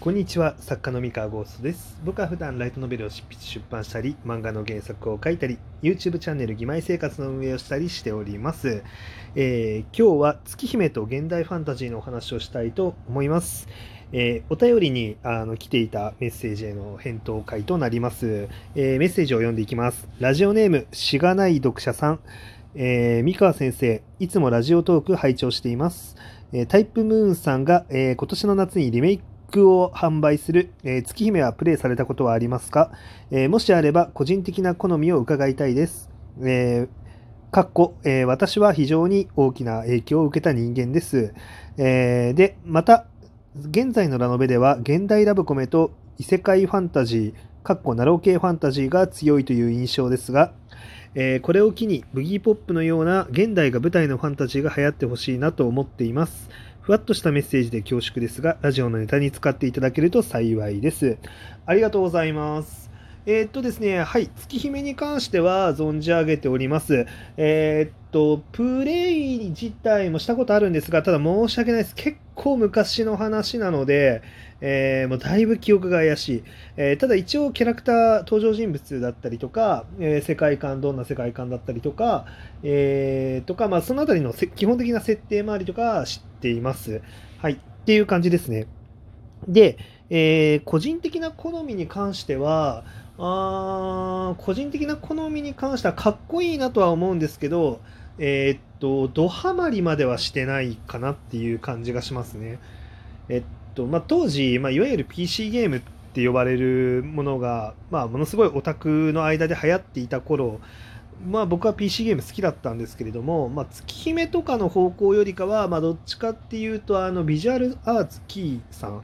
こんにちは作家の三河ゴーストです。僕は普段ライトノベルを執筆出版したり漫画の原作を書いたり YouTube チャンネル「義妹生活」の運営をしたりしております、えー、今日は月姫と現代ファンタジーのお話をしたいと思います、えー、お便りにあの来ていたメッセージへの返答会となります、えー、メッセージを読んでいきます。ラジオネームしがない読者さん。えー、三河先生、いつもラジオトーク拝聴しています。えー、タイプムーンさんが、えー、今年の夏にリメイクを販売する、え月姫はプレイされたことはありますか、えもしあれば個人的な好みを伺いたいです。えかっこ、え私は非常に大きな影響を受けた人間です。えで、また、現在のラノベでは現代ラブコメと異世界ファンタジー、かっこナロー系ファンタジーが強いという印象ですが、えー、これを機にブギーポップのような現代が舞台のファンタジーが流行ってほしいなと思っています。ふわっとしたメッセージで恐縮ですが、ラジオのネタに使っていただけると幸いです。ありがとうございます。えー、っとですね、はい、月姫に関しては存じ上げております。えー、っと、プレイ自体もしたことあるんですが、ただ申し訳ないです。結構昔の話なので、えー、もうだいぶ記憶が怪しい。えー、ただ一応キャラクター、登場人物だったりとか、え、世界観、どんな世界観だったりとか、え、とか、まあそのあたりの基本的な設定周りとか知ってています。はい。っていう感じですね。で、えー、個人的な好みに関しては、あ個人的な好みに関してはかっこいいなとは思うんですけど、えー、っと、ドハマりまではしてないかなっていう感じがしますね。えっと、まあ、当時、まあ、いわゆる PC ゲームって呼ばれるものが、まあ、ものすごいオタクの間で流行っていた頃、まあ僕は PC ゲーム好きだったんですけれども、まあ、月姫とかの方向よりかは、まあ、どっちかっていうと、あの、ビジュアルアーツキーさん、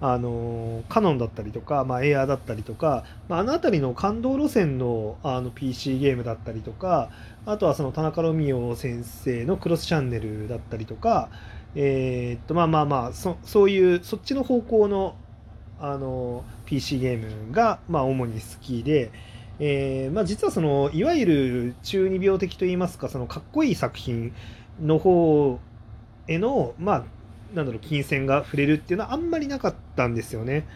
あのカノンだったりとか、まあ、エアーだったりとか、まあ、あの辺りの感動路線のあの PC ゲームだったりとかあとはその田中ロミオ先生のクロスチャンネルだったりとか、えー、っとまあまあまあそそういうそっちの方向のあの PC ゲームが、まあ、主に好きで、えーまあ、実はそのいわゆる中二病的といいますかそのかっこいい作品の方への、まあ、なんだろう金銭が触れるっていうのはあんまりなかったんですよね。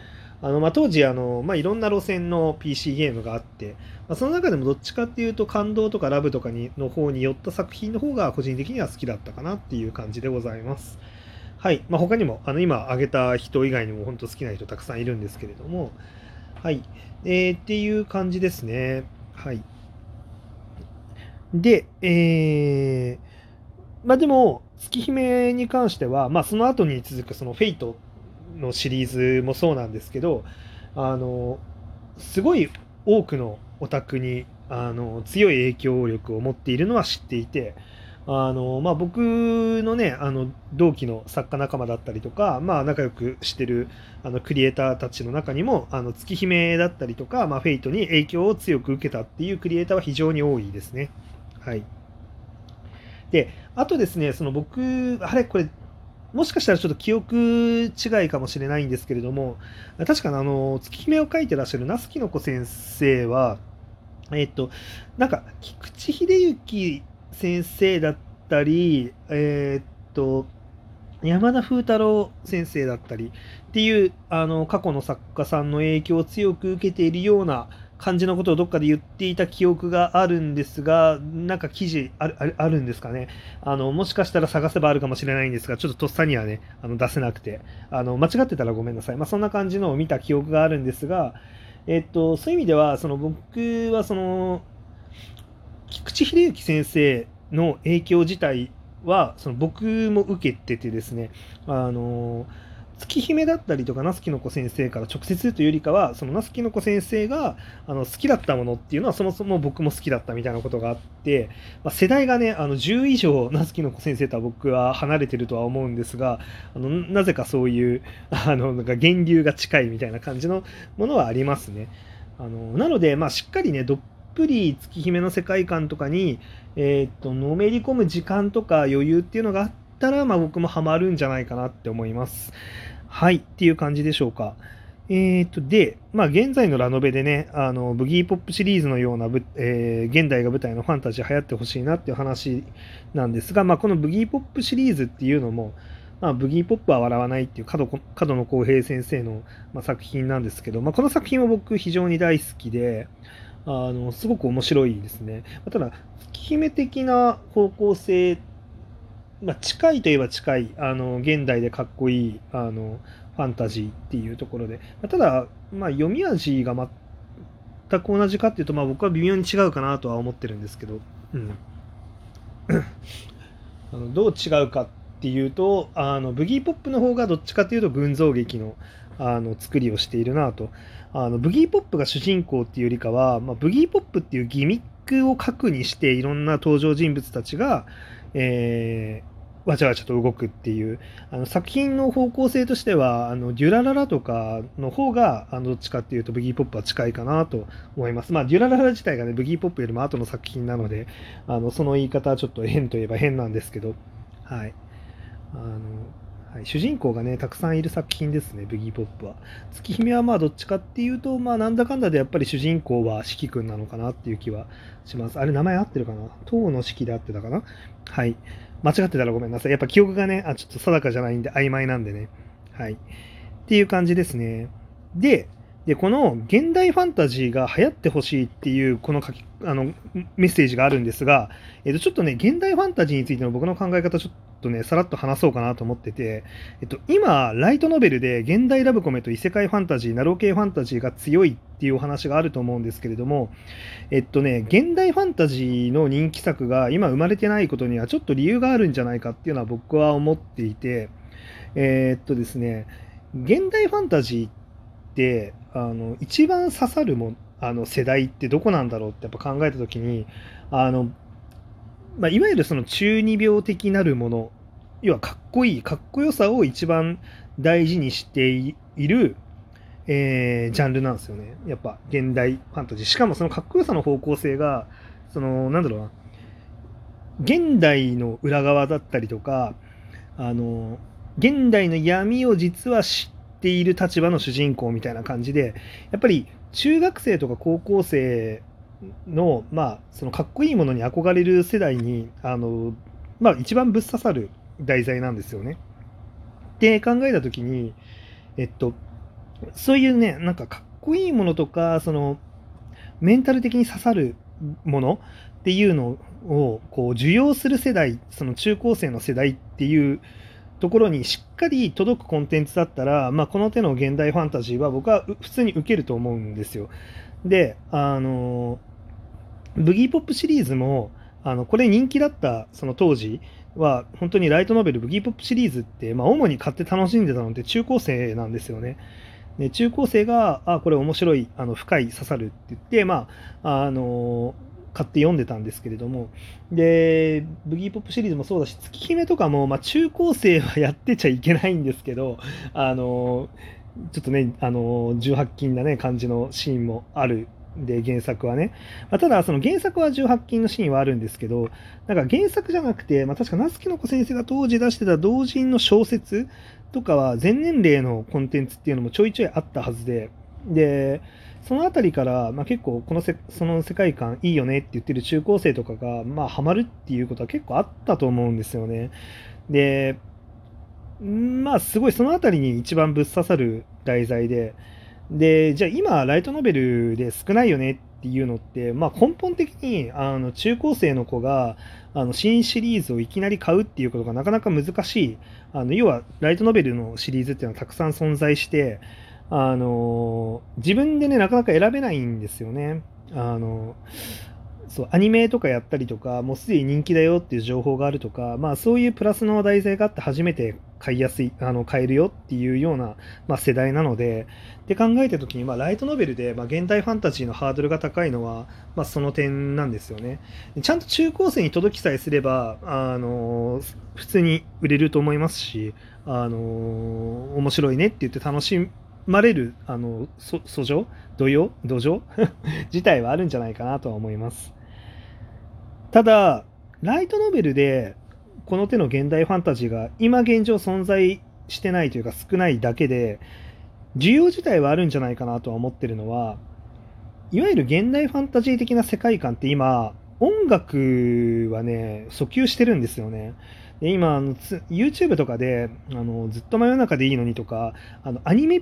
あのまあ、当時あの、まあ、いろんな路線の PC ゲームがあって、まあ、その中でもどっちかっていうと感動とかラブとかにの方に寄った作品の方が個人的には好きだったかなっていう感じでございます。はい。まあ、他にもあの今挙げた人以外にも本当好きな人たくさんいるんですけれども、はい。えー、っていう感じですね。はい。で、えー、まあでも、月姫に関しては、まあその後に続くそのフェイトのシリーズもそうなんですけど、あの、すごい多くのオタクにあの強い影響力を持っているのは知っていて、あのまあ、僕のねあの同期の作家仲間だったりとか、まあ、仲良くしてるあのクリエイターたちの中にもあの月姫だったりとか、まあ、フェイトに影響を強く受けたっていうクリエイターは非常に多いですね。はい、であとですねその僕あれこれもしかしたらちょっと記憶違いかもしれないんですけれども、確かあの、月姫を書いてらっしゃる那須きの子先生は、えっと、なんか、菊池秀幸先生だったり、えっと、山田風太郎先生だったりっていうあの過去の作家さんの影響を強く受けているような感じのことをどっかで言っていた記憶があるんですが、なんか記事あるあるんですかねあの。もしかしたら探せばあるかもしれないんですが、ちょっととっさにはね、あの出せなくて、あの間違ってたらごめんなさい。まあ、そんな感じのを見た記憶があるんですが、えっと、そういう意味では、その僕はその、菊池秀幸先生の影響自体は、その僕も受けててですね、あの月姫だったりとか、那須きの子先生から直接というよりかは、その那須きの子先生があの好きだったものっていうのは、そもそも僕も好きだったみたいなことがあって、まあ、世代がね、あの10以上、那須きの子先生とは僕は離れてるとは思うんですが、あのなぜかそういう、あのなんか源流が近いみたいな感じのものはありますね。あのなので、まあ、しっかりね、どっぷり月姫の世界観とかに、えー、っとのめり込む時間とか余裕っていうのがあったら、まあ、僕もハマるんじゃないかなって思います。はい、っていう感じでしょうか。えーと、で、まあ、現在のラノベでね、あの、ブギーポップシリーズのような、えー、現代が舞台のファンタジー流行ってほしいなっていう話なんですが、まあ、このブギーポップシリーズっていうのも、まあ、ブギーポップは笑わないっていう上遠野浩平先生の、まあ、作品なんですけど、まあ、この作品は僕非常に大好きで、あのすごく面白いですね。ただ、月姫的な方向性、まあ、近いといえば近い、あの現代でかっこいいあのファンタジーっていうところで、ただ、まあ、読み味が全く同じかっていうと、まあ、僕は微妙に違うかなとは思ってるんですけど、うん、あのどう違うかっていうとあのブギーポップの方がどっちかっていうと群像劇のあの作りをしているなと。あのブギーポップが主人公っていうよりかは、まあ、ブギーポップっていうギミックを核にしていろんな登場人物たちが、えー、わちゃわちゃと動くっていうあの作品の方向性としてはあのデュラララとかの方があのどっちかっていうとブギーポップは近いかなと思います。まあ、デュラララ自体がねブギーポップよりも後の作品なのであのその言い方はちょっと変といえば変なんですけど、はい、あのはい、主人公がね、たくさんいる作品ですね、ブギーポップは。月姫はまあどっちかっていうと、まあなんだかんだでやっぱり主人公は四季くんなのかなっていう気はします。あれ名前合ってるかな？唐の四季で合ってたかな？はい。間違ってたらごめんなさい。やっぱ記憶がね、あ、ちょっと定かじゃないんで曖昧なんでね。はい。っていう感じですね。で、で、この現代ファンタジーが流行ってほしいっていうこの書きあのメッセージがあるんですが、えっと、ちょっとね、現代ファンタジーについての僕の考え方、ちょっとね、さらっと話そうかなと思ってて、えっと、今、ライトノベルで現代ラブコメと異世界ファンタジー、ナロー系ファンタジーが強いっていうお話があると思うんですけれども、えっとね、現代ファンタジーの人気作が今生まれてないことにはちょっと理由があるんじゃないかっていうのは僕は思っていて、え、っとですね、現代ファンタジーってあの一番刺さるもあの世代ってどこなんだろうってやっぱ考えた時にあの、まあ、いわゆるその中二病的なるもの要はかっこいいかっこよさを一番大事にしている、えー、ジャンルなんですよね。やっぱ現代ファンタジー。しかもそのかっこよさの方向性がそのなんだろうな。現代の裏側だったりとかあの現代の闇を実は知ている立場の主人公みたいな感じでやっぱり中学生とか高校生の,、まあそのかっこいいものに憧れる世代にあの、まあ、一番ぶっ刺さる題材なんですよね。って考えた時に、えっと、そういうねなんかかっこいいものとかそのメンタル的に刺さるものっていうのをこう受容する世代その中高生の世代っていうところにしっかり届くコンテンツだったら、まあ、この手の現代ファンタジーは僕は普通に受けると思うんですよ。で、あの、ブギーポップシリーズも、あのこれ人気だったその当時は本当にライトノベルブギーポップシリーズって、まあ、主に買って楽しんでたのって中高生なんですよね。で中高生があこれ面白いあの深い刺さるって言って、まああの買って読んでたんですけれども、で、ブギーポップシリーズもそうだし、月姫とかも、まあ、中高生はやってちゃいけないんですけど、あの、ちょっとね、あの、18禁なね、感じのシーンもあるで原作はね、まあ、ただその原作は18禁のシーンはあるんですけどなんか原作じゃなくて、まあ、確か夏木の子先生が当時出してた同人の小説とかは全年齢のコンテンツっていうのもちょいちょいあったはずで。でその辺りから、まあ、結構このせその世界観いいよねって言ってる中高生とかが、まあ、ハマるっていうことは結構あったと思うんですよね。で、まあすごいその辺りに一番ぶっ刺さる題材で、で、じゃあ今ライトノベルで少ないよねっていうのって、まあ、根本的にあの中高生の子があの新シリーズをいきなり買うっていうことがなかなか難しい。あの要はライトノベルのシリーズっていうのはたくさん存在して、あの自分でねなかなか選べないんですよね。あのそうアニメとかやったりとかもうすでに人気だよっていう情報があるとか、まあ、そういうプラスの題材があって初めて買いやすいあの買えるよっていうような、まあ、世代なのでで考えた時に、まあ、ライトノベルで、まあ、現代ファンタジーのハードルが高いのは、まあ、その点なんですよねちゃんと中高生に届きさえすればあの普通に売れると思いますしあの面白いねって言って楽しまれるあの訴状土曜土壌 自体はあるんじゃないかなとは思います。ただ、ライトノベルでこの手の現代ファンタジーが今現状存在してないというか少ないだけで、需要自体はあるんじゃないかなとは思ってるのは、いわゆる現代ファンタジー的な世界観って今、音楽はね、訴求してるんですよね。で今あの、YouTube とかであの、ずっと真夜中でいいのにとか、あのアニメ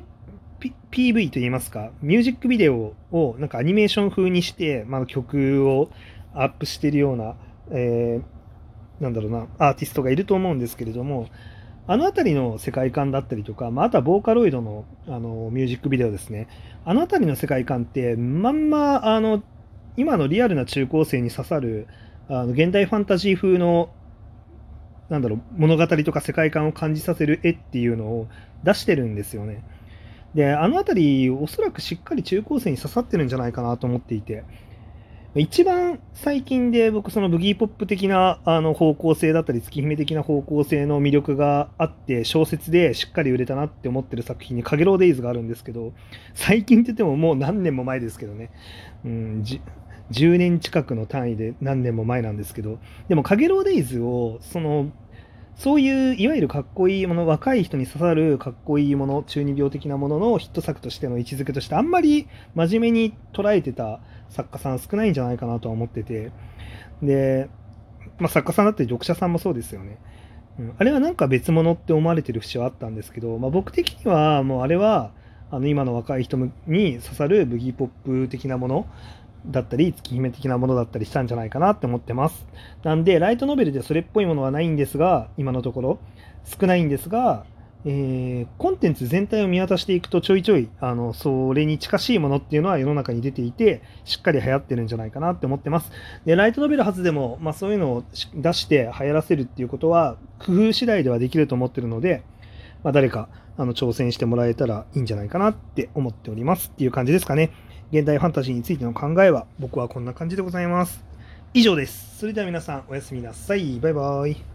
PV といいますか、ミュージックビデオをなんかアニメーション風にして、まあ、曲をアップしてるような、えー、なんだろうな、アーティストがいると思うんですけれども、あの辺りの世界観だったりとか、まあ、あとはボーカロイドのあのミュージックビデオですね、あの辺りの世界観って、まんまあの今のリアルな中高生に刺さるあの現代ファンタジー風のなんだろう物語とか世界観を感じさせる絵っていうのを出してるんですよね。で、あの辺り、おそらくしっかり中高生に刺さってるんじゃないかなと思っていて、一番最近で僕、そのブギーポップ的なあの方向性だったり、月姫的な方向性の魅力があって、小説でしっかり売れたなって思ってる作品に、かげろうデイズがあるんですけど、最近って言ってももう何年も前ですけどね、うん、10年近くの単位で何年も前なんですけど、でも、かげろうデイズを、その、そういういわゆるかっこいいもの、若い人に刺さるかっこいいもの、中二病的なもののヒット作としての位置づけとして、あんまり真面目に捉えてた作家さん少ないんじゃないかなとは思ってて、で、まあ、作家さんだったり読者さんもそうですよね。うん、あれはなんか別物って思われてる節はあったんですけど、まあ、僕的にはもうあれはあの今の若い人に刺さるブギーポップ的なもの。だったり、月姫的なものだったりしたんじゃないかなって思ってます。なんで、ライトノベルでそれっぽいものはないんですが、今のところ。少ないんですが、えー、コンテンツ全体を見渡していくとちょいちょいあのそれに近しいものっていうのは世の中に出ていてしっかり流行ってるんじゃないかなって思ってます。でライトノベル初でも、まあ、そういうのを出して流行らせるっていうことは工夫次第ではできると思ってるので、まあ、誰かあの挑戦してもらえたらいいんじゃないかなって思っておりますっていう感じですかね。現代ファンタジーについての考えは僕はこんな感じでございます。以上です。それでは皆さんおやすみなさい。バイバイ。